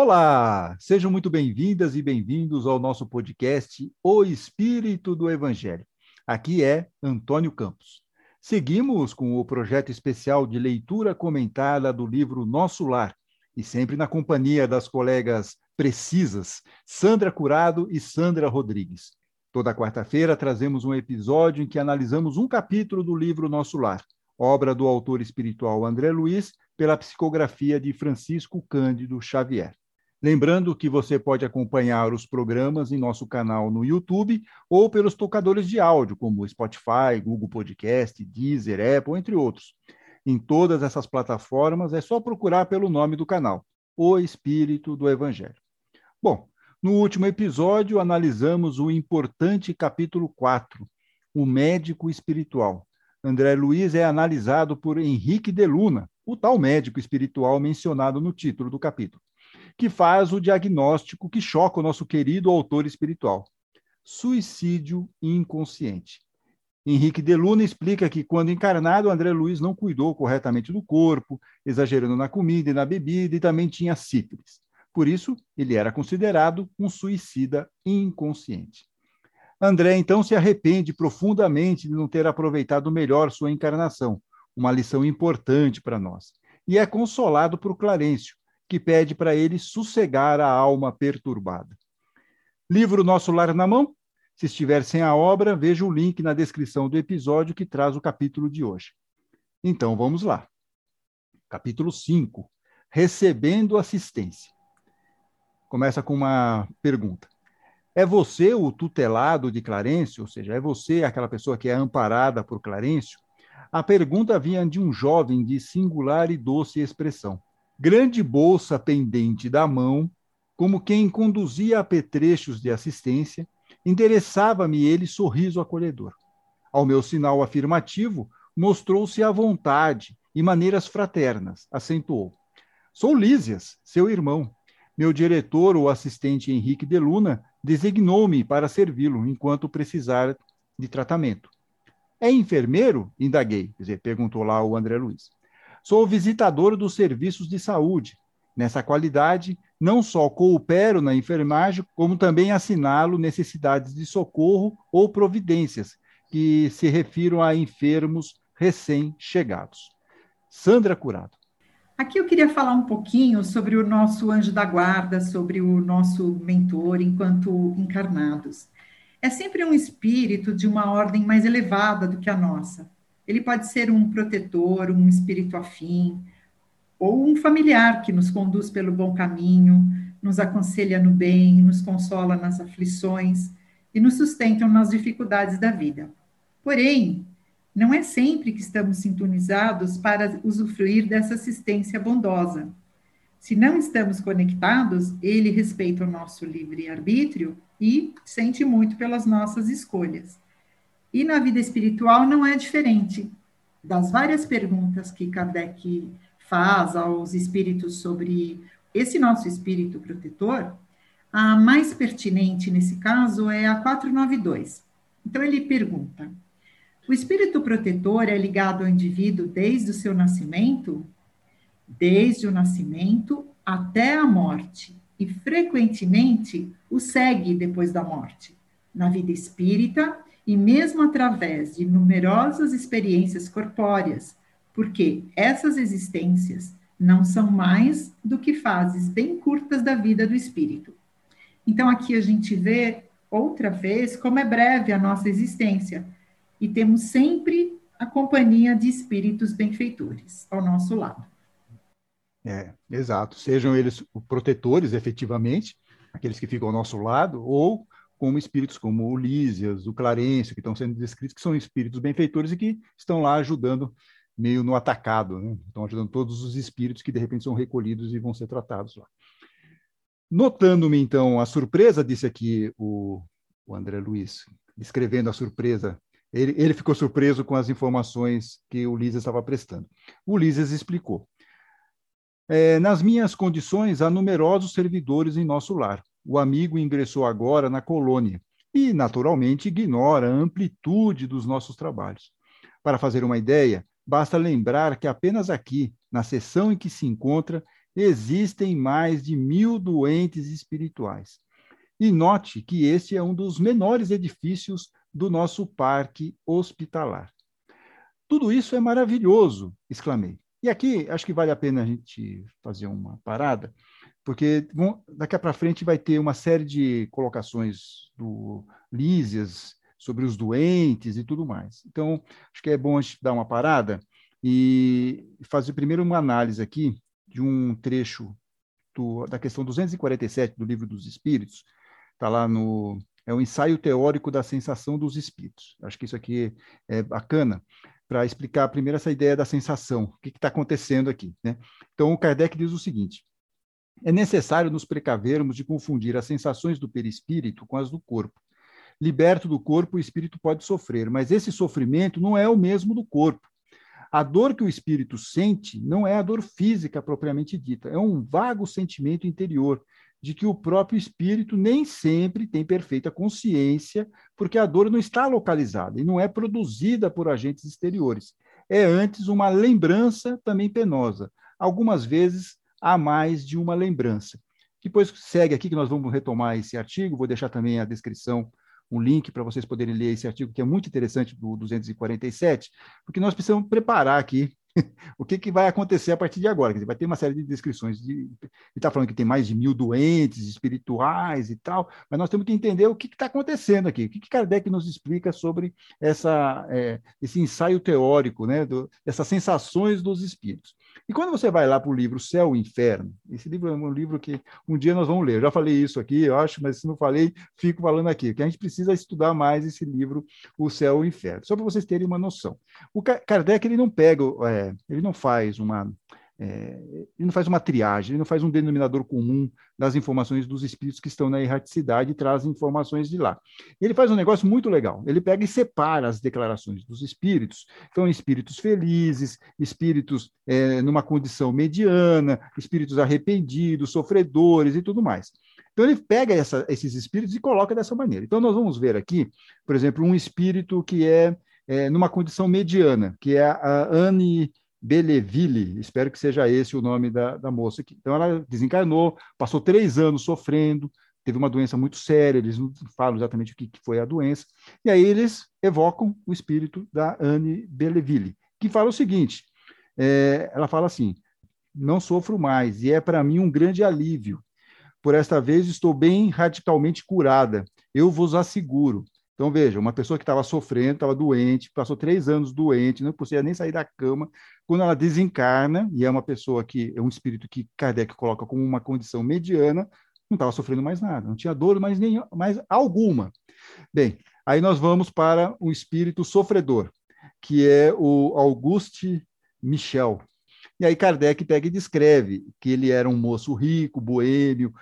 Olá, sejam muito bem-vindas e bem-vindos ao nosso podcast O Espírito do Evangelho. Aqui é Antônio Campos. Seguimos com o projeto especial de leitura comentada do livro Nosso Lar, e sempre na companhia das colegas precisas, Sandra Curado e Sandra Rodrigues. Toda quarta-feira trazemos um episódio em que analisamos um capítulo do livro Nosso Lar, obra do autor espiritual André Luiz, pela psicografia de Francisco Cândido Xavier. Lembrando que você pode acompanhar os programas em nosso canal no YouTube ou pelos tocadores de áudio, como Spotify, Google Podcast, Deezer, Apple, entre outros. Em todas essas plataformas é só procurar pelo nome do canal, O Espírito do Evangelho. Bom, no último episódio analisamos o importante capítulo 4, O Médico Espiritual. André Luiz é analisado por Henrique de Luna, o tal médico espiritual mencionado no título do capítulo, que faz o diagnóstico que choca o nosso querido autor espiritual: suicídio inconsciente. Henrique de Luna explica que, quando encarnado, André Luiz não cuidou corretamente do corpo, exagerando na comida e na bebida, e também tinha sífilis. Por isso, ele era considerado um suicida inconsciente. André, então, se arrepende profundamente de não ter aproveitado melhor sua encarnação, uma lição importante para nós. E é consolado por Clarencio, que pede para ele sossegar a alma perturbada. Livro Nosso Lar na Mão? Se estiver sem a obra, veja o link na descrição do episódio que traz o capítulo de hoje. Então vamos lá. Capítulo 5 Recebendo assistência. Começa com uma pergunta. É você o tutelado de Clarencio? Ou seja, é você aquela pessoa que é amparada por Clarencio? A pergunta vinha de um jovem de singular e doce expressão. Grande bolsa pendente da mão, como quem conduzia apetrechos de assistência, endereçava-me ele sorriso acolhedor. Ao meu sinal afirmativo, mostrou-se à vontade e maneiras fraternas, acentuou. Sou Lísias, seu irmão. Meu diretor, o assistente Henrique de Luna, designou-me para servi-lo enquanto precisar de tratamento. É enfermeiro? Indaguei, perguntou lá o André Luiz. Sou visitador dos serviços de saúde. Nessa qualidade, não só coopero na enfermagem, como também assinalo necessidades de socorro ou providências que se refiram a enfermos recém-chegados. Sandra Curado. Aqui eu queria falar um pouquinho sobre o nosso anjo da guarda, sobre o nosso mentor enquanto encarnados. É sempre um espírito de uma ordem mais elevada do que a nossa. Ele pode ser um protetor, um espírito afim, ou um familiar que nos conduz pelo bom caminho, nos aconselha no bem, nos consola nas aflições e nos sustentam nas dificuldades da vida. Porém, não é sempre que estamos sintonizados para usufruir dessa assistência bondosa. Se não estamos conectados, ele respeita o nosso livre-arbítrio e sente muito pelas nossas escolhas. E na vida espiritual não é diferente. Das várias perguntas que Kardec faz aos espíritos sobre esse nosso espírito protetor, a mais pertinente nesse caso é a 492. Então ele pergunta: o espírito protetor é ligado ao indivíduo desde o seu nascimento? Desde o nascimento até a morte, e frequentemente o segue depois da morte. Na vida espírita, e mesmo através de numerosas experiências corpóreas, porque essas existências não são mais do que fases bem curtas da vida do espírito. Então, aqui a gente vê outra vez como é breve a nossa existência e temos sempre a companhia de espíritos benfeitores ao nosso lado. É, exato. Sejam eles protetores, efetivamente, aqueles que ficam ao nosso lado, ou como espíritos como o Lísias, o Clarencio, que estão sendo descritos, que são espíritos benfeitores e que estão lá ajudando meio no atacado, né? estão ajudando todos os espíritos que de repente são recolhidos e vão ser tratados lá. Notando-me então a surpresa, disse aqui o, o André Luiz, descrevendo a surpresa, ele, ele ficou surpreso com as informações que o Lízias estava prestando. O Lízias explicou. É, nas minhas condições, há numerosos servidores em nosso lar. O amigo ingressou agora na colônia e, naturalmente, ignora a amplitude dos nossos trabalhos. Para fazer uma ideia, Basta lembrar que apenas aqui, na seção em que se encontra, existem mais de mil doentes espirituais. E note que este é um dos menores edifícios do nosso parque hospitalar. Tudo isso é maravilhoso, exclamei. E aqui acho que vale a pena a gente fazer uma parada, porque daqui para frente vai ter uma série de colocações do Lísias sobre os doentes e tudo mais. Então, acho que é bom a gente dar uma parada e fazer primeiro uma análise aqui de um trecho do, da questão 247 do Livro dos Espíritos, está lá no. É o ensaio teórico da sensação dos espíritos. Acho que isso aqui é bacana para explicar primeiro essa ideia da sensação, o que está acontecendo aqui. Né? Então, o Kardec diz o seguinte: é necessário nos precavermos de confundir as sensações do perispírito com as do corpo. Liberto do corpo, o espírito pode sofrer, mas esse sofrimento não é o mesmo do corpo. A dor que o espírito sente não é a dor física propriamente dita, é um vago sentimento interior de que o próprio espírito nem sempre tem perfeita consciência, porque a dor não está localizada e não é produzida por agentes exteriores. É antes uma lembrança também penosa. Algumas vezes há mais de uma lembrança. Depois segue aqui que nós vamos retomar esse artigo, vou deixar também a descrição um link para vocês poderem ler esse artigo, que é muito interessante, do 247, porque nós precisamos preparar aqui o que, que vai acontecer a partir de agora. Dizer, vai ter uma série de descrições. De, ele está falando que tem mais de mil doentes espirituais e tal, mas nós temos que entender o que está acontecendo aqui. O que, que Kardec nos explica sobre essa, é, esse ensaio teórico, né, do, essas sensações dos espíritos. E quando você vai lá para o livro Céu e Inferno, esse livro é um livro que um dia nós vamos ler. Eu já falei isso aqui, eu acho, mas se não falei, fico falando aqui, que a gente precisa estudar mais esse livro, O Céu e o Inferno, só para vocês terem uma noção. O Kardec ele não pega, é, ele não faz uma é, ele não faz uma triagem, ele não faz um denominador comum das informações dos espíritos que estão na erraticidade e traz informações de lá. Ele faz um negócio muito legal. Ele pega e separa as declarações dos espíritos. Então, espíritos felizes, espíritos é, numa condição mediana, espíritos arrependidos, sofredores e tudo mais. Então, ele pega essa, esses espíritos e coloca dessa maneira. Então, nós vamos ver aqui, por exemplo, um espírito que é, é numa condição mediana, que é a Anne Belleville, espero que seja esse o nome da, da moça aqui. Então, ela desencarnou, passou três anos sofrendo, teve uma doença muito séria, eles não falam exatamente o que, que foi a doença, e aí eles evocam o espírito da Anne Belleville, que fala o seguinte: é, ela fala assim, não sofro mais, e é para mim um grande alívio. Por esta vez estou bem radicalmente curada, eu vos asseguro. Então, veja, uma pessoa que estava sofrendo, estava doente, passou três anos doente, não conseguia nem sair da cama. Quando ela desencarna, e é uma pessoa que é um espírito que Kardec coloca como uma condição mediana, não estava sofrendo mais nada, não tinha dor mais, nem, mais alguma. Bem, aí nós vamos para o espírito sofredor, que é o Auguste Michel. E aí Kardec pega e descreve que ele era um moço rico, boêmio,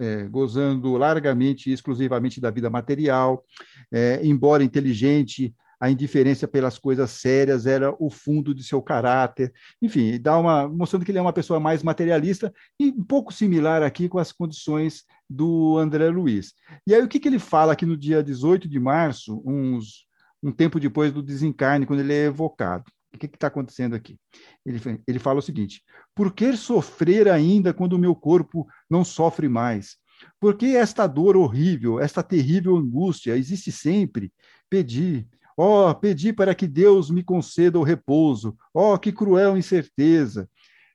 é, gozando largamente e exclusivamente da vida material, é, embora inteligente, a indiferença pelas coisas sérias era o fundo de seu caráter. Enfim, dá uma mostrando que ele é uma pessoa mais materialista e um pouco similar aqui com as condições do André Luiz. E aí o que, que ele fala aqui no dia 18 de março, uns, um tempo depois do desencarne, quando ele é evocado? O que está acontecendo aqui? Ele, ele fala o seguinte: por que sofrer ainda quando o meu corpo não sofre mais? Por que esta dor horrível, esta terrível angústia existe sempre? Pedi, ó, oh, pedi para que Deus me conceda o repouso. Ó, oh, que cruel incerteza.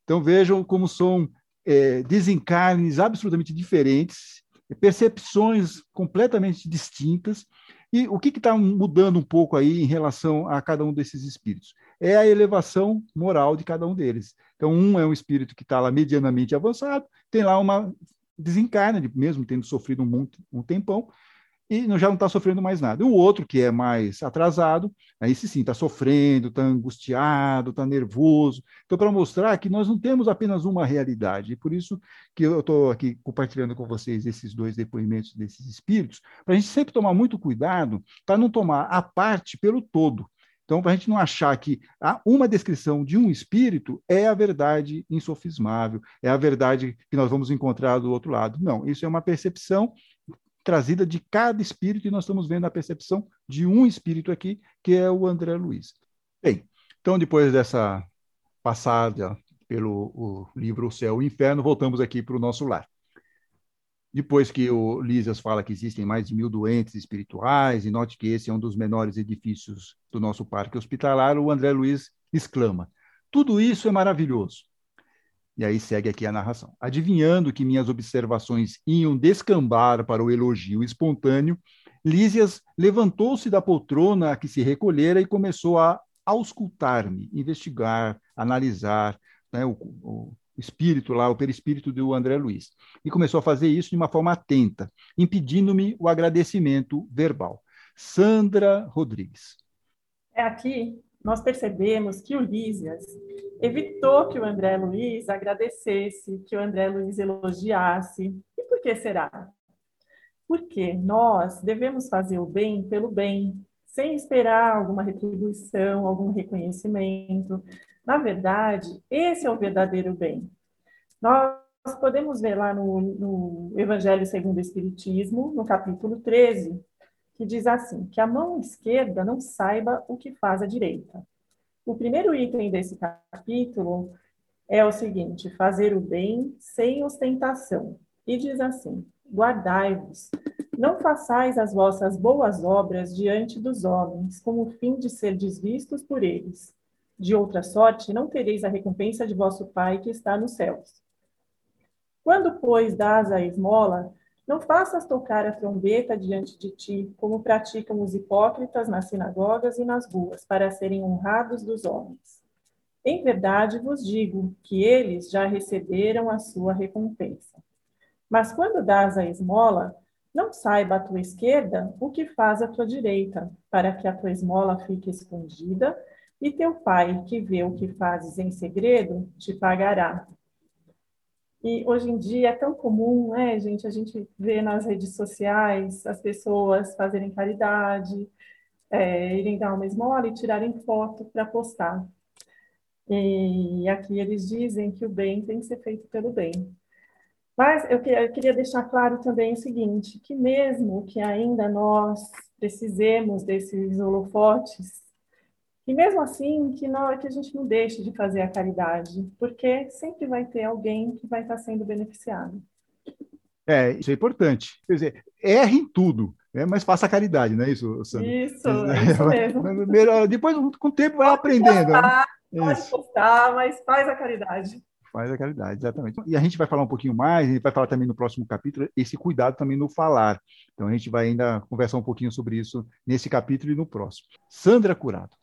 Então vejam como são é, desencarnes absolutamente diferentes, percepções completamente distintas. E o que está mudando um pouco aí em relação a cada um desses espíritos? É a elevação moral de cada um deles. Então, um é um espírito que está lá medianamente avançado, tem lá uma desencarna, mesmo tendo sofrido um, um tempão, e já não está sofrendo mais nada. O outro, que é mais atrasado, aí sim, está sofrendo, está angustiado, está nervoso. Então, para mostrar que nós não temos apenas uma realidade, e por isso que eu estou aqui compartilhando com vocês esses dois depoimentos desses espíritos, para a gente sempre tomar muito cuidado para não tomar a parte pelo todo. Então, para a gente não achar que uma descrição de um espírito é a verdade insofismável, é a verdade que nós vamos encontrar do outro lado. Não, isso é uma percepção trazida de cada espírito, e nós estamos vendo a percepção de um espírito aqui, que é o André Luiz. Bem, então, depois dessa passada pelo livro O Céu e o Inferno, voltamos aqui para o nosso lar. Depois que o Lísias fala que existem mais de mil doentes espirituais, e note que esse é um dos menores edifícios do nosso parque hospitalar, o André Luiz exclama: Tudo isso é maravilhoso. E aí segue aqui a narração. Adivinhando que minhas observações iam descambar para o elogio espontâneo, Lísias levantou-se da poltrona a que se recolhera e começou a auscultar-me, investigar, analisar né, o, o, espírito lá, o perispírito do André Luiz. E começou a fazer isso de uma forma atenta, impedindo-me o agradecimento verbal. Sandra Rodrigues. É aqui nós percebemos que o Lísias evitou que o André Luiz agradecesse, que o André Luiz elogiasse. E por que será? Porque nós devemos fazer o bem pelo bem, sem esperar alguma retribuição, algum reconhecimento. Na verdade, esse é o verdadeiro bem. Nós podemos ver lá no, no Evangelho segundo o Espiritismo, no capítulo 13, que diz assim: que a mão esquerda não saiba o que faz a direita. O primeiro item desse capítulo é o seguinte: fazer o bem sem ostentação. E diz assim: guardai-vos, não façais as vossas boas obras diante dos homens, com o fim de ser desvistos por eles. De outra sorte, não tereis a recompensa de vosso Pai que está nos céus. Quando, pois, dás a esmola, não faças tocar a trombeta diante de ti, como praticam os hipócritas nas sinagogas e nas ruas, para serem honrados dos homens. Em verdade vos digo que eles já receberam a sua recompensa. Mas quando dás a esmola, não saiba a tua esquerda o que faz a tua direita, para que a tua esmola fique escondida e teu pai, que vê o que fazes em segredo, te pagará. E hoje em dia é tão comum, né, gente, a gente vê nas redes sociais as pessoas fazerem caridade, é, irem dar uma esmola e tirarem foto para postar. E aqui eles dizem que o bem tem que ser feito pelo bem. Mas eu, eu queria deixar claro também o seguinte, que mesmo que ainda nós precisemos desses holofotes e mesmo assim, que, não, que a gente não deixe de fazer a caridade, porque sempre vai ter alguém que vai estar sendo beneficiado. É, isso é importante. Quer dizer, erre em tudo, né? mas faça a caridade, não é isso, Sandra? Isso, é isso mesmo. Depois, com o tempo, vai pode aprendendo. Postar, né? Pode postar, mas faz a caridade. Faz a caridade, exatamente. E a gente vai falar um pouquinho mais, a gente vai falar também no próximo capítulo, esse cuidado também no falar. Então, a gente vai ainda conversar um pouquinho sobre isso nesse capítulo e no próximo. Sandra Curado.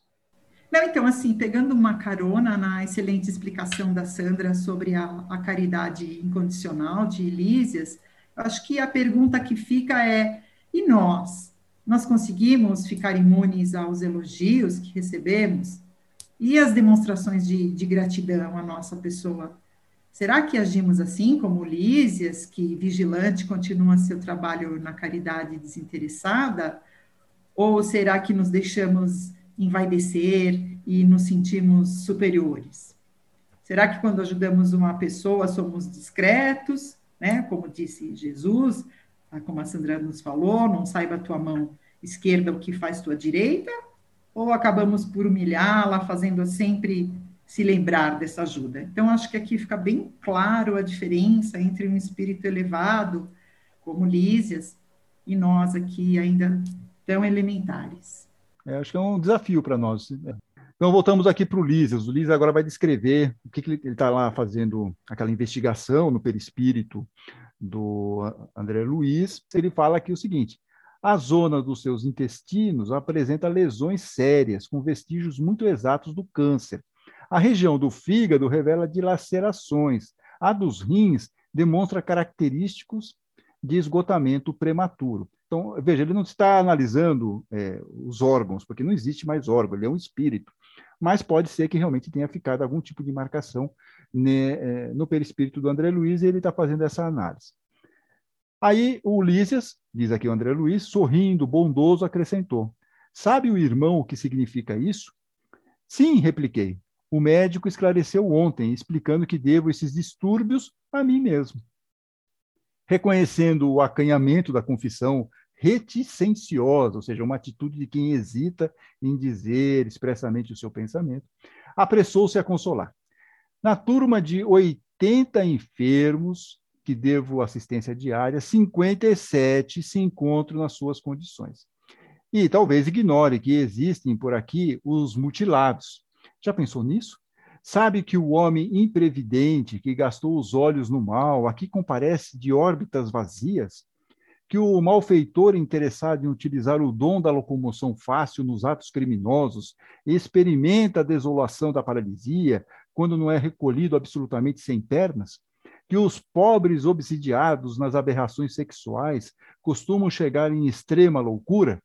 Não, então, assim, pegando uma carona na excelente explicação da Sandra sobre a, a caridade incondicional de Elísias, acho que a pergunta que fica é: e nós? Nós conseguimos ficar imunes aos elogios que recebemos? E as demonstrações de, de gratidão à nossa pessoa? Será que agimos assim, como Lísias, que vigilante continua seu trabalho na caridade desinteressada? Ou será que nos deixamos envaidecer e nos sentimos superiores? Será que quando ajudamos uma pessoa somos discretos, né? Como disse Jesus, tá, como a Sandra nos falou, não saiba a tua mão esquerda o que faz tua direita? Ou acabamos por humilhá-la, fazendo sempre se lembrar dessa ajuda? Então, acho que aqui fica bem claro a diferença entre um espírito elevado, como Lísias, e nós aqui ainda tão elementares. É, acho que é um desafio para nós. Então, voltamos aqui para o Lísias. O Lísias agora vai descrever o que, que ele está lá fazendo, aquela investigação no perispírito do André Luiz. Ele fala aqui o seguinte: a zona dos seus intestinos apresenta lesões sérias, com vestígios muito exatos do câncer. A região do fígado revela dilacerações. A dos rins demonstra característicos de esgotamento prematuro. Então, veja, ele não está analisando é, os órgãos, porque não existe mais órgão, ele é um espírito. Mas pode ser que realmente tenha ficado algum tipo de marcação né, é, no perispírito do André Luiz e ele está fazendo essa análise. Aí o Ulisses, diz aqui o André Luiz, sorrindo, bondoso, acrescentou: Sabe o irmão o que significa isso? Sim, repliquei. O médico esclareceu ontem, explicando que devo esses distúrbios a mim mesmo. Reconhecendo o acanhamento da confissão reticenciosa, ou seja, uma atitude de quem hesita em dizer expressamente o seu pensamento, apressou-se a consolar. Na turma de 80 enfermos que devo assistência diária, 57 se encontram nas suas condições. E talvez ignore que existem por aqui os mutilados. Já pensou nisso? Sabe que o homem imprevidente que gastou os olhos no mal aqui comparece de órbitas vazias? Que o malfeitor interessado em utilizar o dom da locomoção fácil nos atos criminosos experimenta a desolação da paralisia quando não é recolhido absolutamente sem pernas? Que os pobres obsidiados nas aberrações sexuais costumam chegar em extrema loucura?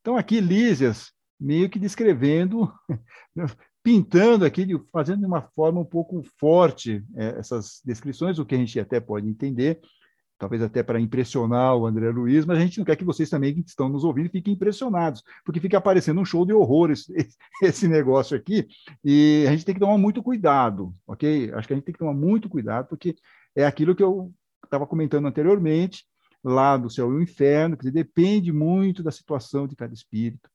Então, aqui Lísias, meio que descrevendo pintando aqui, fazendo de uma forma um pouco forte é, essas descrições, o que a gente até pode entender, talvez até para impressionar o André Luiz, mas a gente não quer que vocês também que estão nos ouvindo fiquem impressionados, porque fica aparecendo um show de horror esse, esse negócio aqui, e a gente tem que tomar muito cuidado, ok? Acho que a gente tem que tomar muito cuidado, porque é aquilo que eu estava comentando anteriormente, lá do céu e o inferno, que depende muito da situação de cada espírito.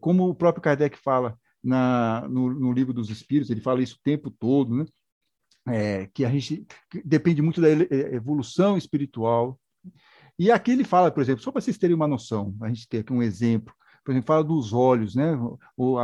Como o próprio Kardec fala, na, no, no, livro dos Espíritos, ele fala isso o tempo todo, né? É, que a gente que depende muito da é, evolução espiritual. E aqui ele fala, por exemplo, só para vocês terem uma noção, a gente tem aqui um exemplo, por exemplo, fala dos olhos, né?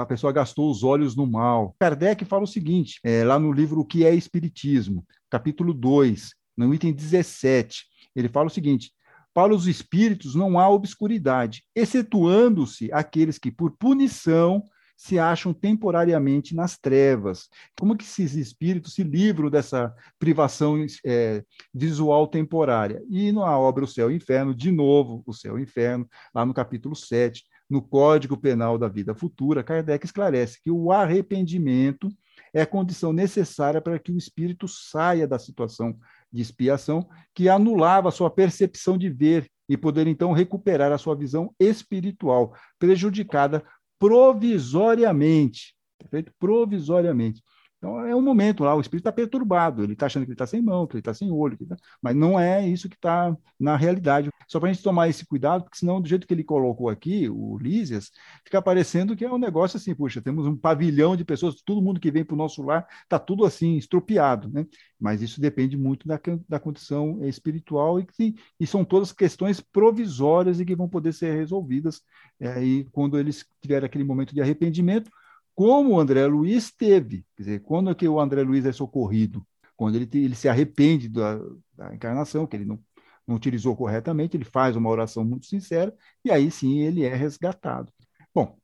A pessoa gastou os olhos no mal. Kardec fala o seguinte, é, lá no livro O que é Espiritismo, capítulo 2, no item 17, ele fala o seguinte: para os espíritos não há obscuridade, excetuando-se aqueles que, por punição, se acham temporariamente nas trevas. Como que esses espíritos se livram dessa privação é, visual temporária? E na obra O Céu e o Inferno, de novo, O Céu e o Inferno, lá no capítulo 7, no Código Penal da Vida Futura, Kardec esclarece que o arrependimento é condição necessária para que o espírito saia da situação de expiação que anulava sua percepção de ver e poder então recuperar a sua visão espiritual, prejudicada provisoriamente. Perfeito? Provisoriamente. Então, é um momento lá, o espírito está perturbado, ele está achando que ele está sem mão, que ele está sem olho, tá... mas não é isso que está na realidade. Só para a gente tomar esse cuidado, porque senão, do jeito que ele colocou aqui, o Lísias, fica parecendo que é um negócio assim, puxa, temos um pavilhão de pessoas, todo mundo que vem para o nosso lar está tudo assim, estropiado, né? Mas isso depende muito da, da condição espiritual e, que, e são todas questões provisórias e que vão poder ser resolvidas é, e quando eles tiverem aquele momento de arrependimento, como o André Luiz teve. Quer dizer, quando é que o André Luiz é socorrido? Quando ele, ele se arrepende da, da encarnação, que ele não, não utilizou corretamente, ele faz uma oração muito sincera, e aí sim ele é resgatado. Bom,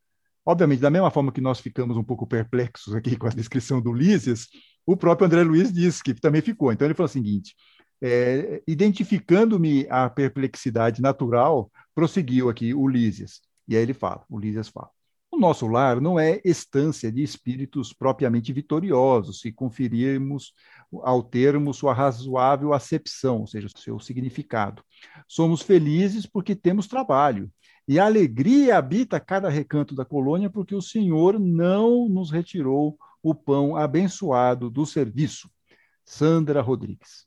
obviamente, da mesma forma que nós ficamos um pouco perplexos aqui com a descrição do Lísias, o próprio André Luiz disse que também ficou. Então ele falou o seguinte: é, identificando-me a perplexidade natural, prosseguiu aqui o Lísias. E aí ele fala, o Lísias fala. Nosso lar não é estância de espíritos propriamente vitoriosos, se conferirmos ao termo sua razoável acepção, ou seja, seu significado. Somos felizes porque temos trabalho, e a alegria habita cada recanto da colônia porque o Senhor não nos retirou o pão abençoado do serviço. Sandra Rodrigues.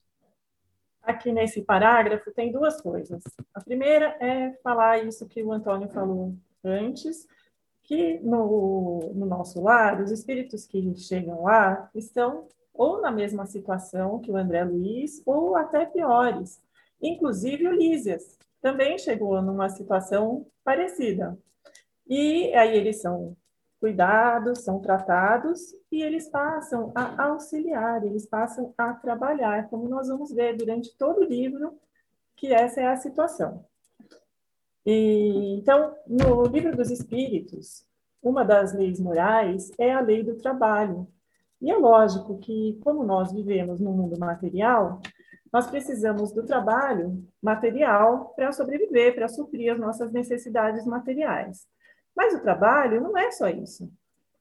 Aqui nesse parágrafo tem duas coisas. A primeira é falar isso que o Antônio falou antes, que no, no nosso lar, os espíritos que chegam lá estão ou na mesma situação que o André Luiz, ou até piores. Inclusive o Lísias também chegou numa situação parecida. E aí eles são cuidados, são tratados e eles passam a auxiliar, eles passam a trabalhar, como nós vamos ver durante todo o livro, que essa é a situação. E, então, no livro dos Espíritos, uma das leis morais é a lei do trabalho. E é lógico que, como nós vivemos no mundo material, nós precisamos do trabalho material para sobreviver, para suprir as nossas necessidades materiais. Mas o trabalho não é só isso.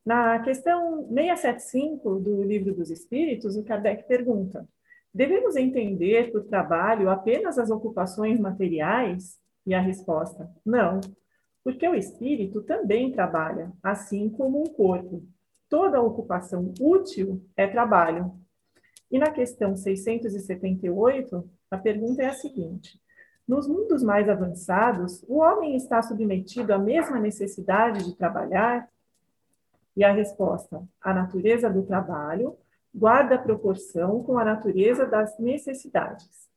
Na questão 675 do Livro dos Espíritos, o Kardec pergunta: devemos entender por trabalho apenas as ocupações materiais? E a resposta: não, porque o espírito também trabalha, assim como o corpo. Toda ocupação útil é trabalho. E na questão 678, a pergunta é a seguinte: nos mundos mais avançados, o homem está submetido à mesma necessidade de trabalhar? E a resposta: a natureza do trabalho guarda proporção com a natureza das necessidades.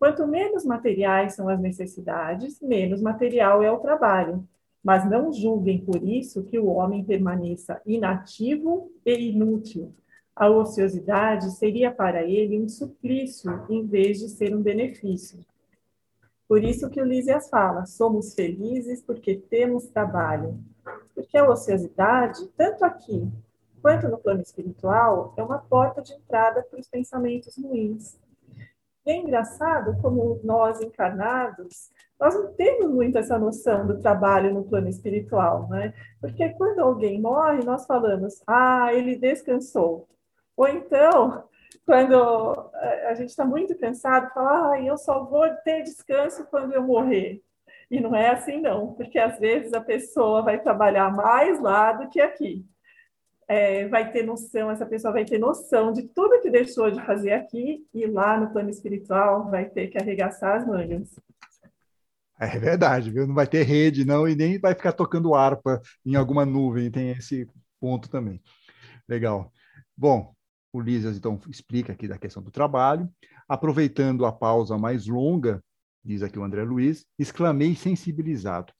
Quanto menos materiais são as necessidades, menos material é o trabalho. Mas não julguem por isso que o homem permaneça inativo e inútil. A ociosidade seria para ele um suplício em vez de ser um benefício. Por isso que o Lísias fala: somos felizes porque temos trabalho. Porque a ociosidade, tanto aqui quanto no plano espiritual, é uma porta de entrada para os pensamentos ruins. É engraçado como nós encarnados, nós não temos muito essa noção do trabalho no plano espiritual, né? Porque quando alguém morre, nós falamos, ah, ele descansou. Ou então, quando a gente está muito cansado, fala, ah, eu só vou ter descanso quando eu morrer. E não é assim, não, porque às vezes a pessoa vai trabalhar mais lá do que aqui é, vai ter noção, essa pessoa vai ter noção de tudo que deixou de fazer aqui e lá no plano espiritual vai ter que arregaçar as mangas. É verdade, viu? Não vai ter rede, não, e nem vai ficar tocando harpa em alguma nuvem, tem esse ponto também. Legal. Bom, o Lísias, então, explica aqui da questão do trabalho. Aproveitando a pausa mais longa, diz aqui o André Luiz, exclamei sensibilizado.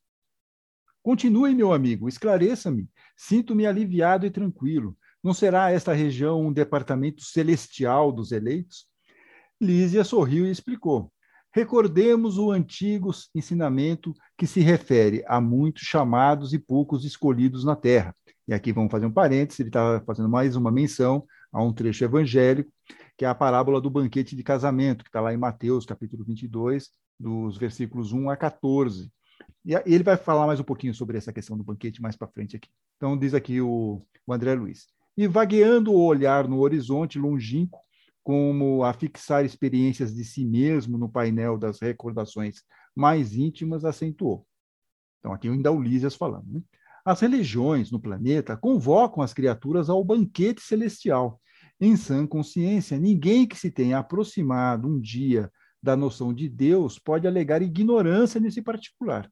Continue, meu amigo, esclareça-me. Sinto-me aliviado e tranquilo. Não será esta região um departamento celestial dos eleitos? Lísia sorriu e explicou. Recordemos o antigo ensinamento que se refere a muitos chamados e poucos escolhidos na terra. E aqui vamos fazer um parênteses, ele está fazendo mais uma menção a um trecho evangélico, que é a parábola do banquete de casamento, que está lá em Mateus, capítulo 22, dos versículos 1 a 14. E ele vai falar mais um pouquinho sobre essa questão do banquete mais para frente aqui. Então, diz aqui o, o André Luiz. E vagueando o olhar no horizonte longínquo, como a fixar experiências de si mesmo no painel das recordações mais íntimas, acentuou. Então, aqui ainda o Lísias falando. Né? As religiões no planeta convocam as criaturas ao banquete celestial. Em sã consciência, ninguém que se tenha aproximado um dia da noção de Deus pode alegar ignorância nesse particular.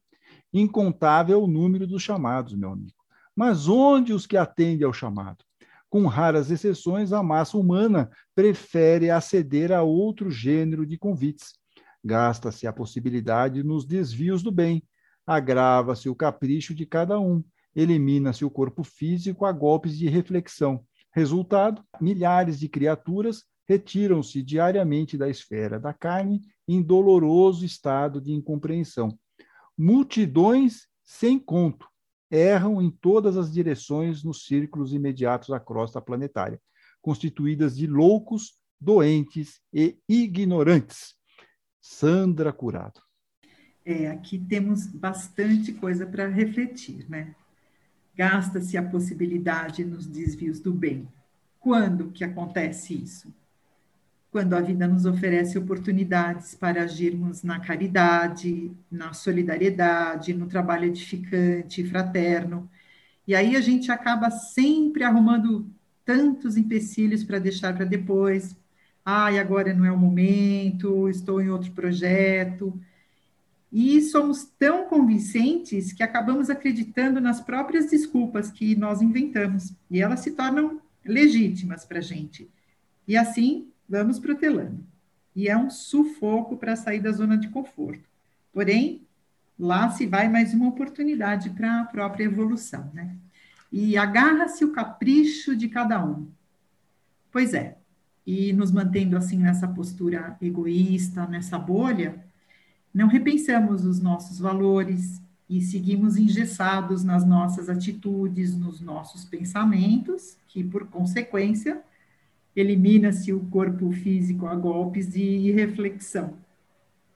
Incontável o número dos chamados, meu amigo. Mas onde os que atendem ao chamado? Com raras exceções, a massa humana prefere aceder a outro gênero de convites. Gasta-se a possibilidade nos desvios do bem, agrava-se o capricho de cada um, elimina-se o corpo físico a golpes de reflexão. Resultado: milhares de criaturas retiram-se diariamente da esfera da carne em doloroso estado de incompreensão multidões sem conto erram em todas as direções nos círculos imediatos à crosta planetária, constituídas de loucos, doentes e ignorantes. Sandra Curado. É, aqui temos bastante coisa para refletir, né? Gasta-se a possibilidade nos desvios do bem. Quando que acontece isso? Quando a vida nos oferece oportunidades para agirmos na caridade, na solidariedade, no trabalho edificante, fraterno. E aí a gente acaba sempre arrumando tantos empecilhos para deixar para depois. Ai, ah, agora não é o momento, estou em outro projeto. E somos tão convincentes que acabamos acreditando nas próprias desculpas que nós inventamos. E elas se tornam legítimas para a gente. E assim vamos protelando. E é um sufoco para sair da zona de conforto. Porém, lá se vai mais uma oportunidade para a própria evolução, né? E agarra-se o capricho de cada um. Pois é, e nos mantendo assim nessa postura egoísta, nessa bolha, não repensamos os nossos valores e seguimos engessados nas nossas atitudes, nos nossos pensamentos, que por consequência elimina-se o corpo físico a golpes de reflexão.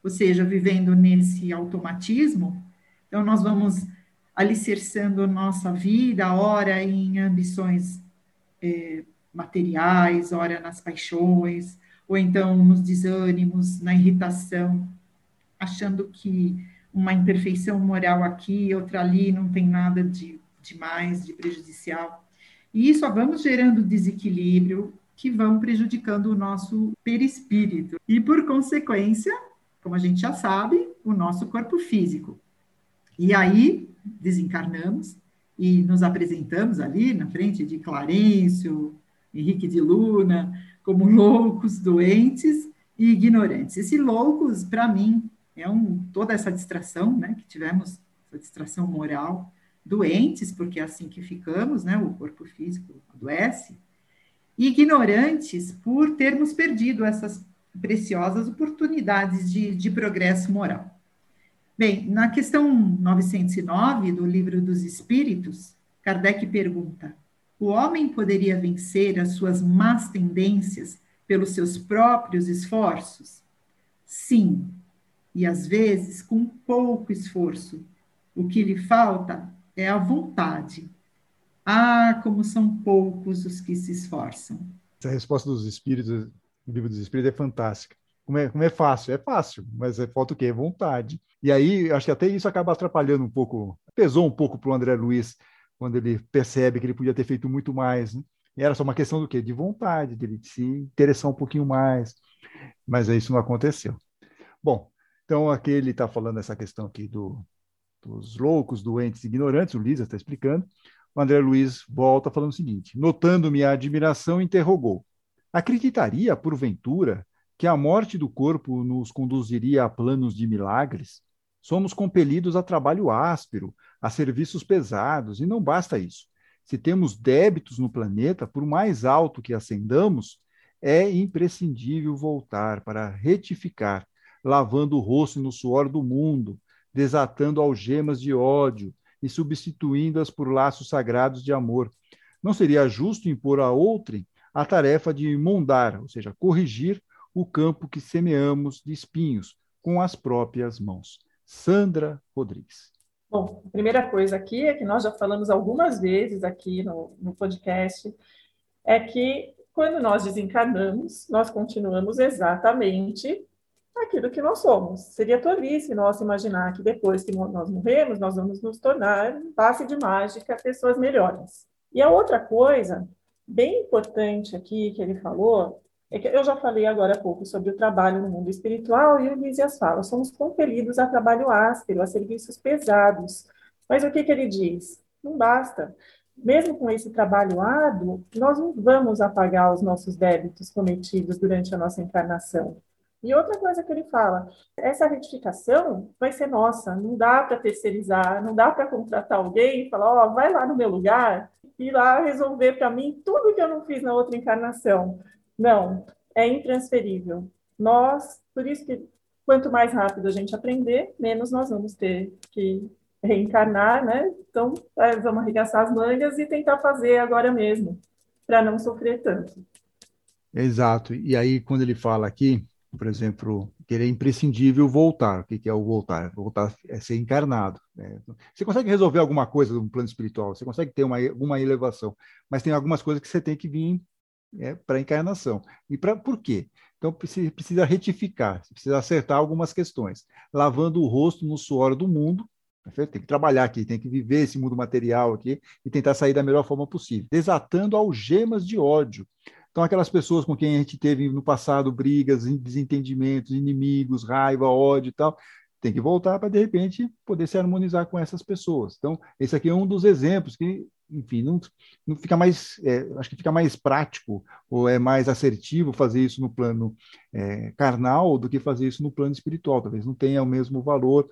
Ou seja, vivendo nesse automatismo, então nós vamos alicerçando nossa vida, ora em ambições é, materiais, ora nas paixões, ou então nos desânimos, na irritação, achando que uma imperfeição moral aqui, outra ali, não tem nada de, de mais, de prejudicial. E só vamos gerando desequilíbrio, que vão prejudicando o nosso perispírito e, por consequência, como a gente já sabe, o nosso corpo físico. E aí desencarnamos e nos apresentamos ali na frente de Clarencio, Henrique de Luna, como loucos, doentes e ignorantes. Esse loucos, para mim, é um, toda essa distração, né, que tivemos, essa distração moral, doentes, porque é assim que ficamos, né, o corpo físico adoece, ignorantes por termos perdido essas preciosas oportunidades de, de progresso moral. Bem, na questão 909 do Livro dos Espíritos, Kardec pergunta: o homem poderia vencer as suas más tendências pelos seus próprios esforços? Sim, e às vezes com pouco esforço. O que lhe falta é a vontade. Ah, como são poucos os que se esforçam. Essa resposta dos espíritos, do livro dos espíritos, é fantástica. Como é, como é fácil? É fácil, mas é, falta o quê? Vontade. E aí, acho que até isso acaba atrapalhando um pouco, pesou um pouco para o André Luiz, quando ele percebe que ele podia ter feito muito mais. Né? Era só uma questão do quê? De vontade, de ele se interessar um pouquinho mais. Mas isso não aconteceu. Bom, então aqui ele está falando essa questão aqui do, dos loucos, doentes, ignorantes, o Lisa está explicando. O André Luiz volta falando o seguinte: notando minha admiração, interrogou: acreditaria, porventura, que a morte do corpo nos conduziria a planos de milagres? Somos compelidos a trabalho áspero, a serviços pesados, e não basta isso. Se temos débitos no planeta, por mais alto que ascendamos, é imprescindível voltar para retificar, lavando o rosto no suor do mundo, desatando algemas de ódio e substituindo-as por laços sagrados de amor. Não seria justo impor a outrem a tarefa de mondar, ou seja, corrigir o campo que semeamos de espinhos com as próprias mãos. Sandra Rodrigues. Bom, a primeira coisa aqui é que nós já falamos algumas vezes aqui no, no podcast, é que quando nós desencarnamos, nós continuamos exatamente aquilo que nós somos. Seria tolice nós imaginar que depois que nós morremos, nós vamos nos tornar, passe de mágica, pessoas melhores. E a outra coisa, bem importante aqui que ele falou, é que eu já falei agora há pouco sobre o trabalho no mundo espiritual e o Lísias fala, somos compelidos a trabalho áspero, a serviços pesados. Mas o que, que ele diz? Não basta. Mesmo com esse trabalho árduo, nós não vamos apagar os nossos débitos cometidos durante a nossa encarnação. E outra coisa que ele fala, essa retificação vai ser nossa, não dá para terceirizar, não dá para contratar alguém e falar, ó, oh, vai lá no meu lugar e lá resolver para mim tudo que eu não fiz na outra encarnação. Não, é intransferível. Nós, por isso que quanto mais rápido a gente aprender, menos nós vamos ter que reencarnar, né? Então, é, vamos arregaçar as mangas e tentar fazer agora mesmo, para não sofrer tanto. Exato. E aí, quando ele fala aqui, por exemplo, que ele é imprescindível voltar. O que é o voltar? Voltar é ser encarnado. Né? Você consegue resolver alguma coisa no plano espiritual, você consegue ter uma, uma elevação, mas tem algumas coisas que você tem que vir é, para a encarnação. E pra, por quê? Então, precisa, precisa retificar, precisa acertar algumas questões. Lavando o rosto no suor do mundo, perfeito? tem que trabalhar aqui, tem que viver esse mundo material aqui e tentar sair da melhor forma possível. Desatando algemas de ódio. Então, aquelas pessoas com quem a gente teve no passado brigas, desentendimentos, inimigos, raiva, ódio e tal, tem que voltar para, de repente, poder se harmonizar com essas pessoas. Então, esse aqui é um dos exemplos que enfim, não, não fica mais, é, acho que fica mais prático ou é mais assertivo fazer isso no plano é, carnal do que fazer isso no plano espiritual. Talvez não tenha o mesmo valor.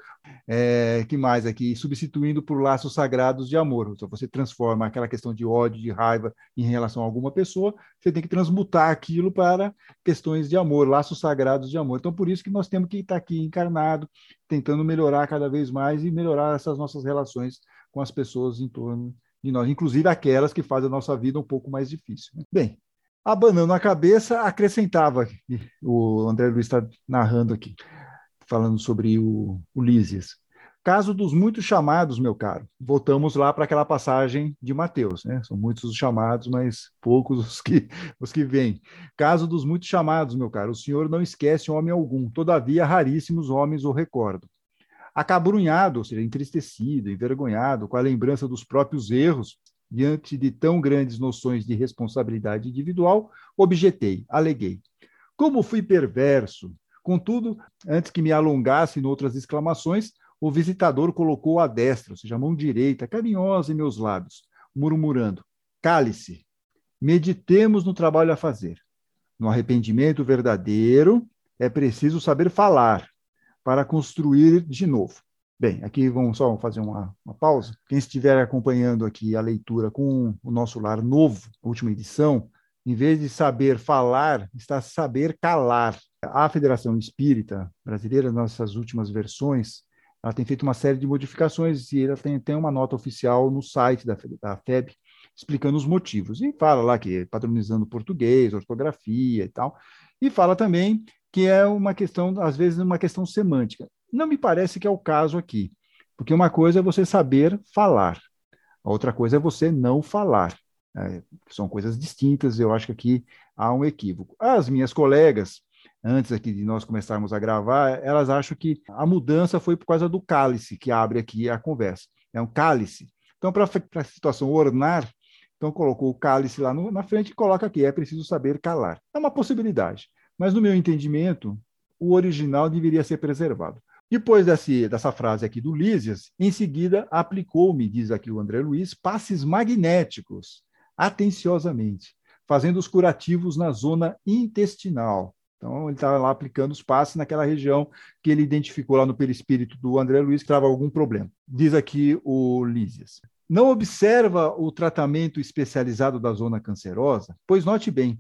É, que mais aqui? Substituindo por laços sagrados de amor. Então, você transforma aquela questão de ódio, de raiva em relação a alguma pessoa, você tem que transmutar aquilo para questões de amor, laços sagrados de amor. Então, por isso que nós temos que estar aqui encarnado, tentando melhorar cada vez mais e melhorar essas nossas relações com as pessoas em torno de nós, inclusive aquelas que fazem a nossa vida um pouco mais difícil. Né? Bem, abanando a cabeça, acrescentava, o André Luiz está narrando aqui, falando sobre o, Lísias. Caso dos muitos chamados, meu caro, voltamos lá para aquela passagem de Mateus, né? São muitos os chamados, mas poucos os que, os que vêm. Caso dos muitos chamados, meu caro, o Senhor não esquece homem algum, todavia raríssimos homens o recordam acabrunhado, ou seja, entristecido, envergonhado com a lembrança dos próprios erros, diante de tão grandes noções de responsabilidade individual, objetei, aleguei. Como fui perverso! Contudo, antes que me alongasse em outras exclamações, o visitador colocou a destra, ou seja, a mão direita, carinhosa em meus lábios, murmurando: Cale-se. meditemos no trabalho a fazer. No arrependimento verdadeiro, é preciso saber falar para construir de novo. Bem, aqui vamos só fazer uma, uma, pausa. Quem estiver acompanhando aqui a leitura com o nosso lar novo, última edição, em vez de saber falar, está saber calar. A Federação Espírita Brasileira, nossas últimas versões, ela tem feito uma série de modificações e ela tem, tem uma nota oficial no site da, da FEB explicando os motivos. E fala lá que padronizando português, ortografia e tal. E fala também que é uma questão, às vezes, uma questão semântica. Não me parece que é o caso aqui, porque uma coisa é você saber falar, a outra coisa é você não falar. É, são coisas distintas, eu acho que aqui há um equívoco. As minhas colegas, antes aqui de nós começarmos a gravar, elas acham que a mudança foi por causa do cálice, que abre aqui a conversa. É um cálice. Então, para a situação ornar, então colocou o cálice lá no, na frente e coloca aqui, é preciso saber calar. É uma possibilidade, mas no meu entendimento, o original deveria ser preservado. Depois desse, dessa frase aqui do Lísias, em seguida aplicou-me, diz aqui o André Luiz, passes magnéticos, atenciosamente, fazendo os curativos na zona intestinal. Então, ele estava lá aplicando os passes naquela região que ele identificou lá no perispírito do André Luiz, que estava algum problema. Diz aqui o Lísias. Não observa o tratamento especializado da zona cancerosa? Pois note bem,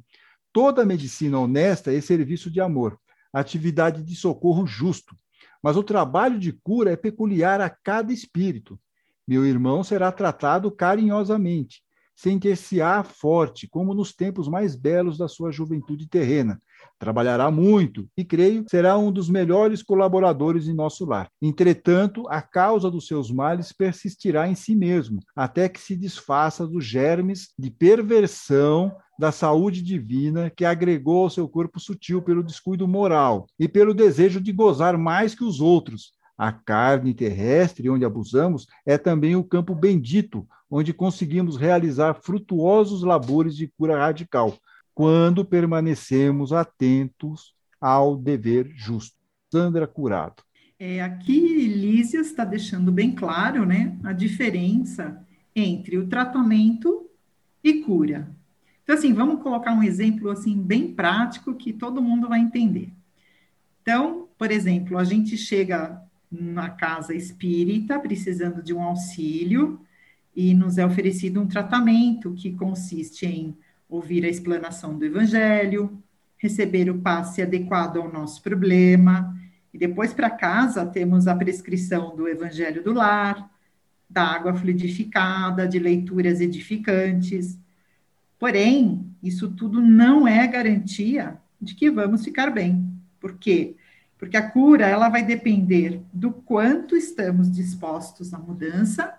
toda medicina honesta é serviço de amor, atividade de socorro justo, mas o trabalho de cura é peculiar a cada espírito. Meu irmão será tratado carinhosamente, sentir-se-á forte, como nos tempos mais belos da sua juventude terrena. Trabalhará muito e, creio, será um dos melhores colaboradores em nosso lar. Entretanto, a causa dos seus males persistirá em si mesmo, até que se desfaça dos germes de perversão da saúde divina que agregou ao seu corpo sutil pelo descuido moral e pelo desejo de gozar mais que os outros. A carne terrestre, onde abusamos, é também o campo bendito, onde conseguimos realizar frutuosos labores de cura radical, quando permanecemos atentos ao dever justo. Sandra Curado. É, aqui, Lísia está deixando bem claro né, a diferença entre o tratamento e cura. Então, assim, vamos colocar um exemplo assim bem prático que todo mundo vai entender. Então, por exemplo, a gente chega na casa espírita precisando de um auxílio e nos é oferecido um tratamento que consiste em ouvir a explanação do evangelho, receber o passe adequado ao nosso problema, e depois para casa temos a prescrição do evangelho do lar, da água fluidificada, de leituras edificantes, Porém, isso tudo não é garantia de que vamos ficar bem. Por quê? Porque a cura ela vai depender do quanto estamos dispostos à mudança,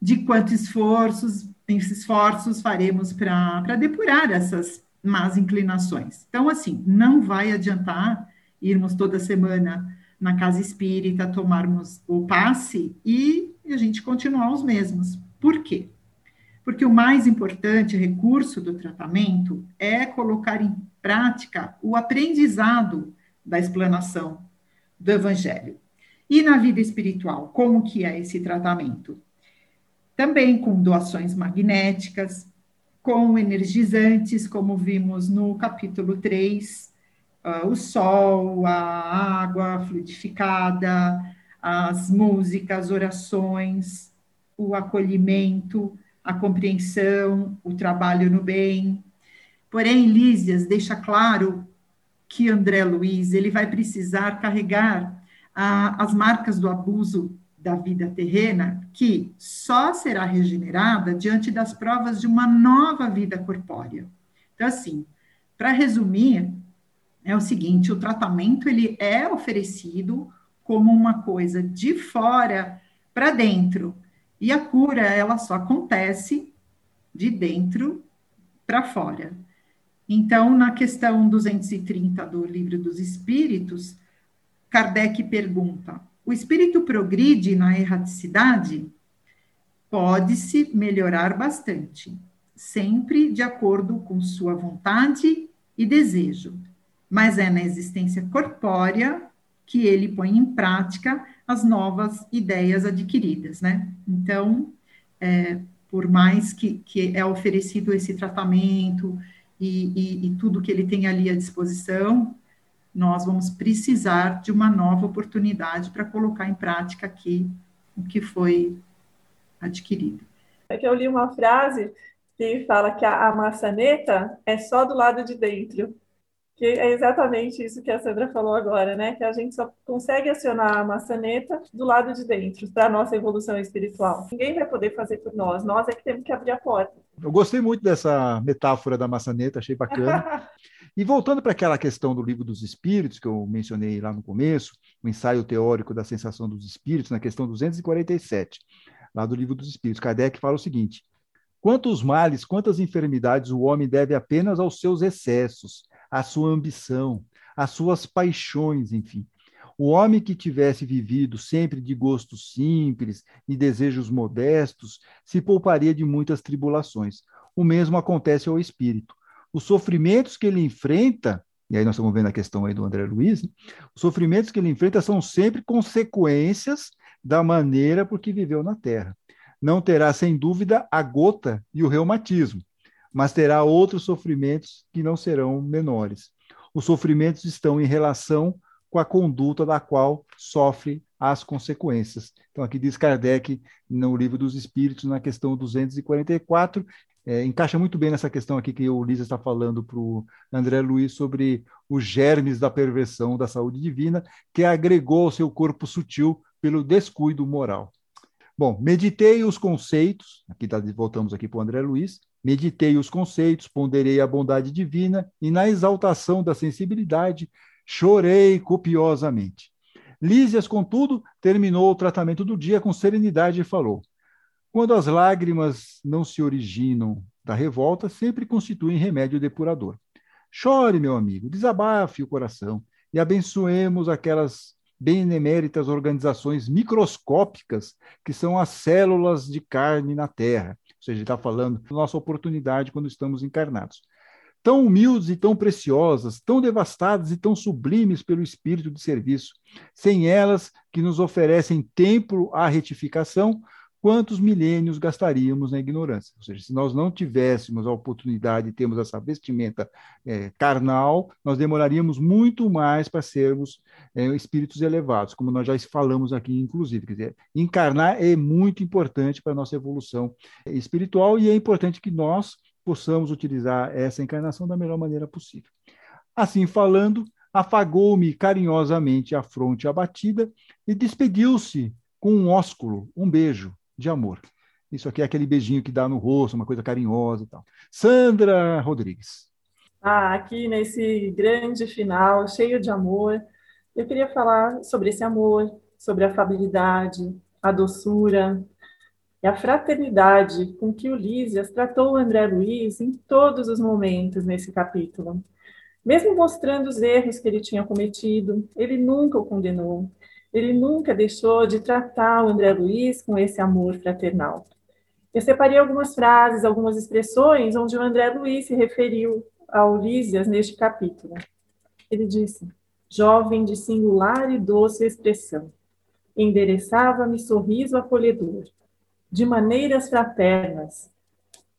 de quantos esforços, esforços faremos para depurar essas más inclinações. Então, assim, não vai adiantar irmos toda semana na casa espírita, tomarmos o passe e a gente continuar os mesmos. Por quê? Porque o mais importante recurso do tratamento é colocar em prática o aprendizado da explanação do evangelho. E na vida espiritual, como que é esse tratamento? Também com doações magnéticas, com energizantes, como vimos no capítulo 3, uh, ah, o sol, a água fluidificada, as músicas, orações, o acolhimento, a compreensão, o trabalho no bem. Porém, Lísias deixa claro que André Luiz ele vai precisar carregar as marcas do abuso da vida terrena, que só será regenerada diante das provas de uma nova vida corpórea. Então, assim, para resumir, é o seguinte: o tratamento ele é oferecido como uma coisa de fora para dentro, e a cura, ela só acontece de dentro para fora. Então, na questão 230 do Livro dos Espíritos, Kardec pergunta: o espírito progride na erraticidade? Pode-se melhorar bastante, sempre de acordo com sua vontade e desejo, mas é na existência corpórea que ele põe em prática as novas ideias adquiridas, né? Então, é, por mais que, que é oferecido esse tratamento e, e, e tudo que ele tem ali à disposição, nós vamos precisar de uma nova oportunidade para colocar em prática aqui o que foi adquirido. É que eu li uma frase que fala que a, a maçaneta é só do lado de dentro. Que é exatamente isso que a Sandra falou agora, né? Que a gente só consegue acionar a maçaneta do lado de dentro para nossa evolução espiritual. Ninguém vai poder fazer por nós, nós é que temos que abrir a porta. Eu gostei muito dessa metáfora da maçaneta, achei bacana. E voltando para aquela questão do livro dos espíritos, que eu mencionei lá no começo, o ensaio teórico da sensação dos espíritos, na questão 247, lá do livro dos espíritos, Kardec fala o seguinte: quantos males, quantas enfermidades o homem deve apenas aos seus excessos, à sua ambição, às suas paixões, enfim. O homem que tivesse vivido sempre de gostos simples e desejos modestos se pouparia de muitas tribulações. O mesmo acontece ao espírito os sofrimentos que ele enfrenta, e aí nós estamos vendo a questão aí do André Luiz, né? os sofrimentos que ele enfrenta são sempre consequências da maneira por que viveu na Terra. Não terá, sem dúvida, a gota e o reumatismo, mas terá outros sofrimentos que não serão menores. Os sofrimentos estão em relação com a conduta da qual sofre as consequências. Então, aqui diz Kardec, no Livro dos Espíritos, na questão 244, é, encaixa muito bem nessa questão aqui que o Ulisses está falando para o André Luiz sobre os germes da perversão da saúde divina, que agregou ao seu corpo sutil pelo descuido moral. Bom, meditei os conceitos, aqui tá, voltamos aqui para o André Luiz, meditei os conceitos, ponderei a bondade divina e na exaltação da sensibilidade chorei copiosamente. Lísias, contudo, terminou o tratamento do dia com serenidade e falou: quando as lágrimas não se originam da revolta, sempre constituem remédio depurador. Chore, meu amigo, desabafe o coração e abençoemos aquelas beneméritas organizações microscópicas que são as células de carne na Terra. Ou seja, está falando da nossa oportunidade quando estamos encarnados. Tão humildes e tão preciosas, tão devastadas e tão sublimes pelo espírito de serviço, sem elas que nos oferecem tempo à retificação, quantos milênios gastaríamos na ignorância? Ou seja, se nós não tivéssemos a oportunidade de termos essa vestimenta é, carnal, nós demoraríamos muito mais para sermos é, espíritos elevados, como nós já falamos aqui, inclusive. Quer dizer, encarnar é muito importante para a nossa evolução espiritual e é importante que nós possamos utilizar essa encarnação da melhor maneira possível. Assim falando, afagou-me carinhosamente a fronte abatida e despediu-se com um ósculo, um beijo, de amor. Isso aqui é aquele beijinho que dá no rosto, uma coisa carinhosa e tal. Sandra Rodrigues. Ah, aqui nesse grande final, cheio de amor, eu queria falar sobre esse amor, sobre a afabilidade, a doçura e a fraternidade com que Ulísias tratou o André Luiz em todos os momentos nesse capítulo. Mesmo mostrando os erros que ele tinha cometido, ele nunca o condenou, ele nunca deixou de tratar o André Luiz com esse amor fraternal. Eu separei algumas frases, algumas expressões onde o André Luiz se referiu a Ulísias neste capítulo. Ele disse: Jovem de singular e doce expressão, endereçava-me sorriso acolhedor, de maneiras fraternas,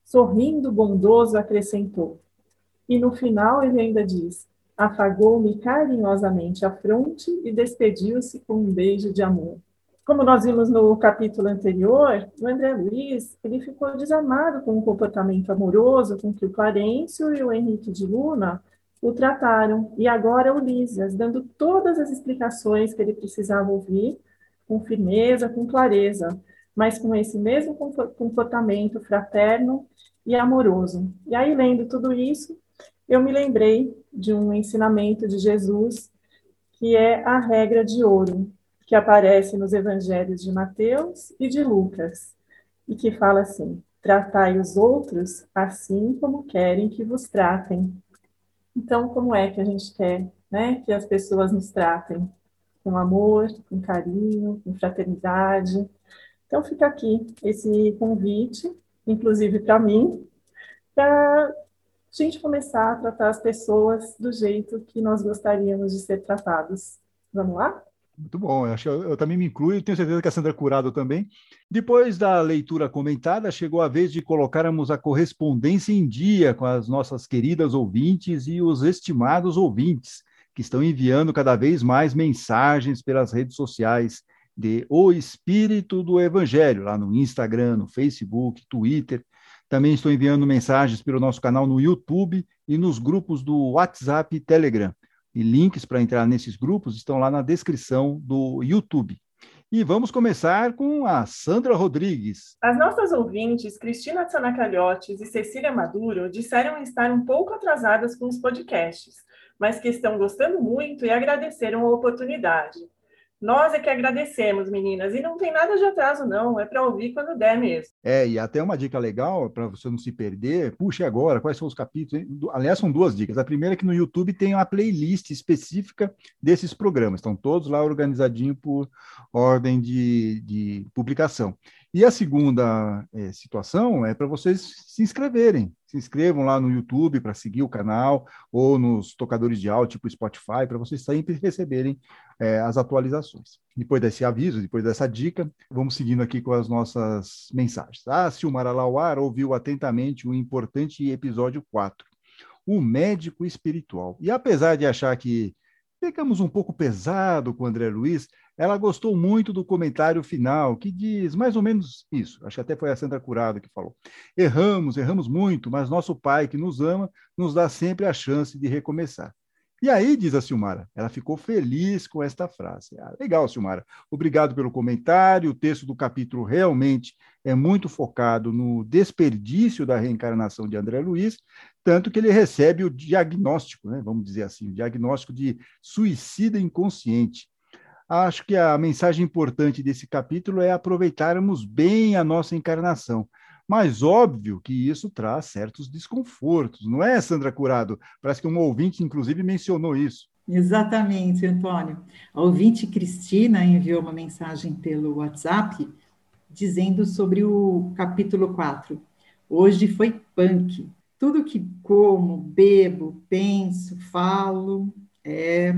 sorrindo bondoso acrescentou. E no final ele ainda diz: afagou-me carinhosamente a fronte e despediu-se com um beijo de amor. Como nós vimos no capítulo anterior, o André Luiz ele ficou desarmado com o comportamento amoroso com que o Clarencio e o Henrique de Luna o trataram, e agora o Lísias, dando todas as explicações que ele precisava ouvir, com firmeza, com clareza, mas com esse mesmo comportamento fraterno e amoroso. E aí, lendo tudo isso, eu me lembrei de um ensinamento de Jesus, que é a regra de ouro, que aparece nos evangelhos de Mateus e de Lucas, e que fala assim: tratai os outros assim como querem que vos tratem. Então, como é que a gente quer né, que as pessoas nos tratem? Com amor, com carinho, com fraternidade. Então, fica aqui esse convite, inclusive para mim, para a gente começar a tratar as pessoas do jeito que nós gostaríamos de ser tratados. Vamos lá? Muito bom, eu, acho, eu, eu também me incluo, tenho certeza que a Sandra Curado também. Depois da leitura comentada, chegou a vez de colocarmos a correspondência em dia com as nossas queridas ouvintes e os estimados ouvintes, que estão enviando cada vez mais mensagens pelas redes sociais de O Espírito do Evangelho, lá no Instagram, no Facebook, Twitter. Também estou enviando mensagens pelo nosso canal no YouTube e nos grupos do WhatsApp e Telegram e links para entrar nesses grupos estão lá na descrição do YouTube. E vamos começar com a Sandra Rodrigues. As nossas ouvintes, Cristina Tsanacalhotes e Cecília Maduro, disseram estar um pouco atrasadas com os podcasts, mas que estão gostando muito e agradeceram a oportunidade. Nós é que agradecemos, meninas, e não tem nada de atraso, não, é para ouvir quando der mesmo. É, e até uma dica legal para você não se perder, puxe agora, quais são os capítulos. Aliás, são duas dicas. A primeira é que no YouTube tem uma playlist específica desses programas, estão todos lá organizadinhos por ordem de, de publicação. E a segunda é, situação é para vocês se inscreverem. Se inscrevam lá no YouTube para seguir o canal ou nos tocadores de áudio, tipo Spotify, para vocês sempre receberem é, as atualizações. Depois desse aviso, depois dessa dica, vamos seguindo aqui com as nossas mensagens. A Silmara Lauar ouviu atentamente o importante episódio 4, o médico espiritual. E apesar de achar que ficamos um pouco pesado com o André Luiz, ela gostou muito do comentário final, que diz mais ou menos isso. Acho que até foi a Sandra Curado que falou. Erramos, erramos muito, mas nosso Pai que nos ama nos dá sempre a chance de recomeçar. E aí, diz a Silmara, ela ficou feliz com esta frase. Ah, legal, Silmara. Obrigado pelo comentário. O texto do capítulo realmente é muito focado no desperdício da reencarnação de André Luiz, tanto que ele recebe o diagnóstico, né, vamos dizer assim, o diagnóstico de suicida inconsciente acho que a mensagem importante desse capítulo é aproveitarmos bem a nossa encarnação. Mas óbvio que isso traz certos desconfortos, não é, Sandra Curado? Parece que um ouvinte, inclusive, mencionou isso. Exatamente, Antônio. A ouvinte Cristina enviou uma mensagem pelo WhatsApp dizendo sobre o capítulo 4. Hoje foi punk. Tudo que como, bebo, penso, falo, é,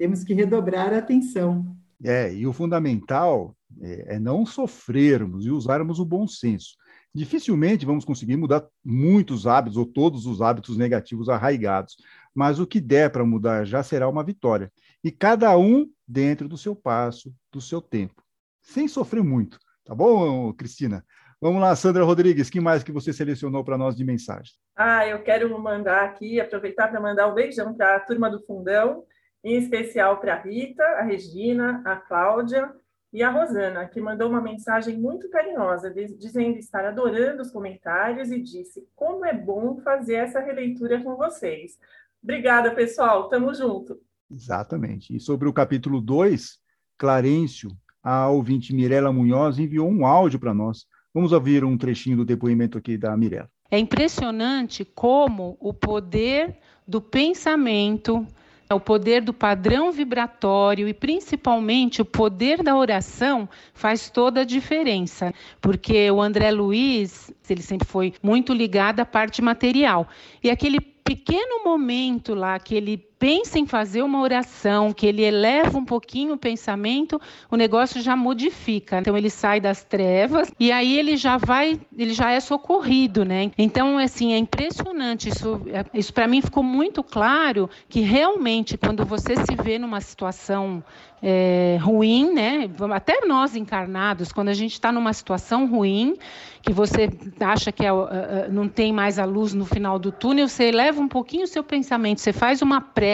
temos que redobrar a atenção. É, e o fundamental é, é não sofrermos e usarmos o bom senso. Dificilmente vamos conseguir mudar muitos hábitos ou todos os hábitos negativos arraigados, mas o que der para mudar já será uma vitória. E cada um dentro do seu passo, do seu tempo, sem sofrer muito. Tá bom, Cristina? Vamos lá, Sandra Rodrigues, que mais que você selecionou para nós de mensagem? Ah, eu quero mandar aqui, aproveitar para mandar um beijão para a turma do Fundão, em especial para a Rita, a Regina, a Cláudia e a Rosana, que mandou uma mensagem muito carinhosa, dizendo estar adorando os comentários e disse como é bom fazer essa releitura com vocês. Obrigada, pessoal. Tamo junto. Exatamente. E sobre o capítulo 2, Clarencio, a ouvinte Mirela Munhoz enviou um áudio para nós. Vamos ouvir um trechinho do depoimento aqui da Mirela. É impressionante como o poder do pensamento o poder do padrão vibratório e principalmente o poder da oração faz toda a diferença, porque o André Luiz, ele sempre foi muito ligado à parte material. E aquele pequeno momento lá que ele pensa em fazer uma oração, que ele eleva um pouquinho o pensamento, o negócio já modifica. Então ele sai das trevas e aí ele já vai, ele já é socorrido, né? Então assim é impressionante isso. Isso para mim ficou muito claro que realmente quando você se vê numa situação é, ruim, né? Até nós encarnados, quando a gente está numa situação ruim, que você acha que é, não tem mais a luz no final do túnel, você eleva um pouquinho o seu pensamento, você faz uma prece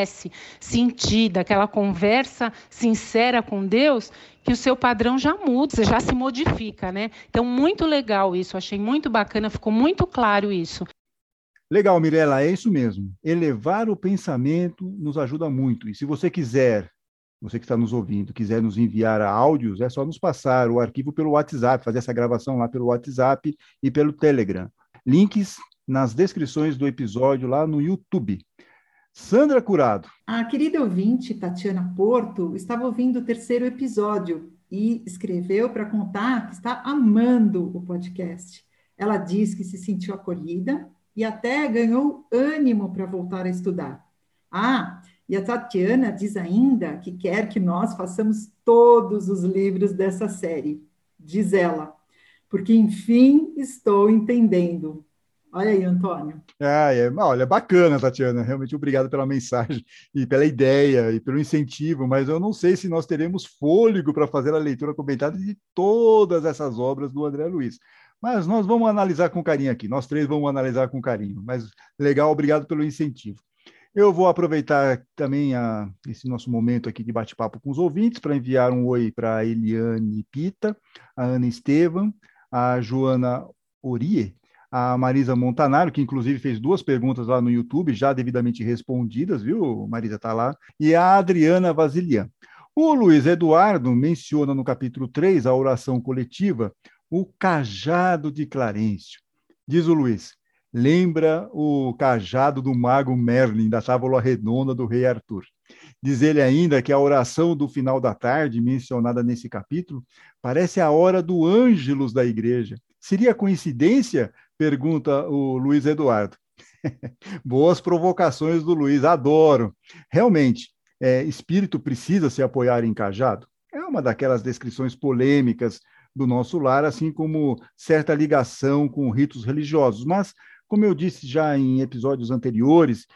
sentida, aquela conversa sincera com Deus, que o seu padrão já muda, você já se modifica, né? Então, muito legal isso, achei muito bacana, ficou muito claro isso. Legal, Mirella, é isso mesmo. Elevar o pensamento nos ajuda muito. E se você quiser você que está nos ouvindo, quiser nos enviar áudios, é só nos passar o arquivo pelo WhatsApp, fazer essa gravação lá pelo WhatsApp e pelo Telegram. Links nas descrições do episódio lá no YouTube. Sandra Curado. A querida ouvinte Tatiana Porto estava ouvindo o terceiro episódio e escreveu para contar que está amando o podcast. Ela diz que se sentiu acolhida e até ganhou ânimo para voltar a estudar. Ah, E a Tatiana diz ainda que quer que nós façamos todos os livros dessa série. Diz ela, porque enfim estou entendendo. Olha aí, Antônio. Ah, é, olha, bacana, Tatiana. Realmente obrigado pela mensagem e pela ideia e pelo incentivo, mas eu não sei se nós teremos fôlego para fazer a leitura comentada de todas essas obras do André Luiz. Mas nós vamos analisar com carinho aqui. Nós três vamos analisar com carinho. Mas legal, obrigado pelo incentivo. Eu vou aproveitar também a, esse nosso momento aqui de bate-papo com os ouvintes para enviar um oi para a Eliane Pita, a Ana Estevam, a Joana Orie, a Marisa Montanaro, que inclusive fez duas perguntas lá no YouTube, já devidamente respondidas, viu? Marisa está lá, e a Adriana Vasilian. O Luiz Eduardo menciona no capítulo 3, a oração coletiva, o cajado de Clarencio. Diz o Luiz, lembra o cajado do mago Merlin, da tábua redonda do rei Arthur. Diz ele ainda que a oração do final da tarde, mencionada nesse capítulo, parece a hora do ângelus da igreja. Seria coincidência Pergunta o Luiz Eduardo. Boas provocações do Luiz, adoro. Realmente, é, espírito precisa se apoiar em cajado? É uma daquelas descrições polêmicas do nosso lar, assim como certa ligação com ritos religiosos. Mas, como eu disse já em episódios anteriores,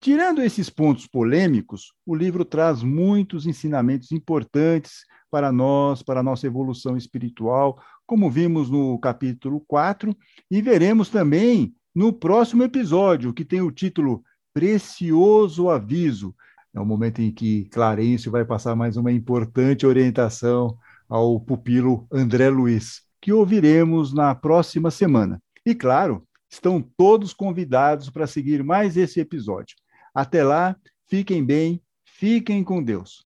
tirando esses pontos polêmicos, o livro traz muitos ensinamentos importantes para nós, para a nossa evolução espiritual, como vimos no capítulo 4, e veremos também no próximo episódio, que tem o título Precioso Aviso. É o momento em que Clarencio vai passar mais uma importante orientação ao pupilo André Luiz, que ouviremos na próxima semana. E claro, estão todos convidados para seguir mais esse episódio. Até lá, fiquem bem, fiquem com Deus.